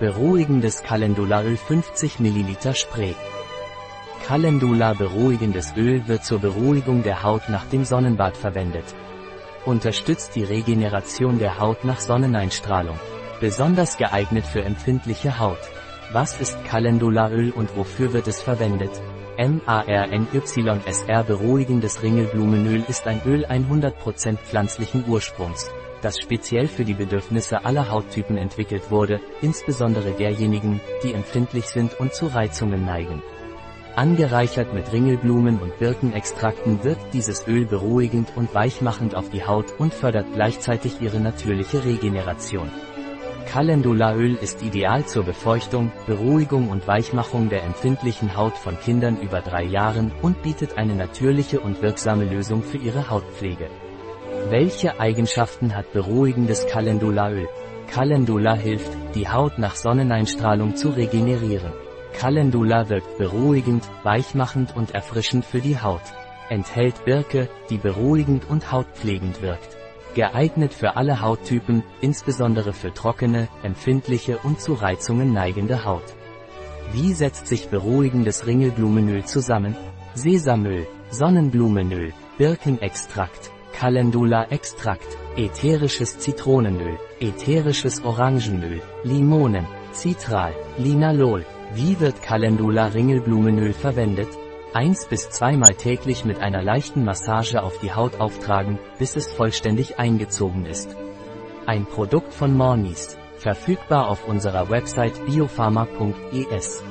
Beruhigendes Calendulaöl 50 ml Spray. Calendula beruhigendes Öl wird zur Beruhigung der Haut nach dem Sonnenbad verwendet. Unterstützt die Regeneration der Haut nach Sonneneinstrahlung. Besonders geeignet für empfindliche Haut. Was ist Calendulaöl und wofür wird es verwendet? MARNYSR beruhigendes Ringelblumenöl ist ein Öl 100% pflanzlichen Ursprungs, das speziell für die Bedürfnisse aller Hauttypen entwickelt wurde, insbesondere derjenigen, die empfindlich sind und zu Reizungen neigen. Angereichert mit Ringelblumen und Birkenextrakten wirkt dieses Öl beruhigend und weichmachend auf die Haut und fördert gleichzeitig ihre natürliche Regeneration. Calendulaöl ist ideal zur Befeuchtung, Beruhigung und Weichmachung der empfindlichen Haut von Kindern über drei Jahren und bietet eine natürliche und wirksame Lösung für ihre Hautpflege. Welche Eigenschaften hat beruhigendes Calendulaöl? Calendula hilft, die Haut nach Sonneneinstrahlung zu regenerieren. Calendula wirkt beruhigend, weichmachend und erfrischend für die Haut. Enthält Birke, die beruhigend und hautpflegend wirkt. Geeignet für alle Hauttypen, insbesondere für trockene, empfindliche und zu Reizungen neigende Haut. Wie setzt sich beruhigendes Ringelblumenöl zusammen? Sesamöl, Sonnenblumenöl, Birkenextrakt, Calendula-Extrakt, ätherisches Zitronenöl, ätherisches Orangenöl, Limonen, Citral, Linalol. Wie wird Calendula Ringelblumenöl verwendet? Eins bis zweimal täglich mit einer leichten Massage auf die Haut auftragen, bis es vollständig eingezogen ist. Ein Produkt von Mornis, verfügbar auf unserer Website biopharma.es.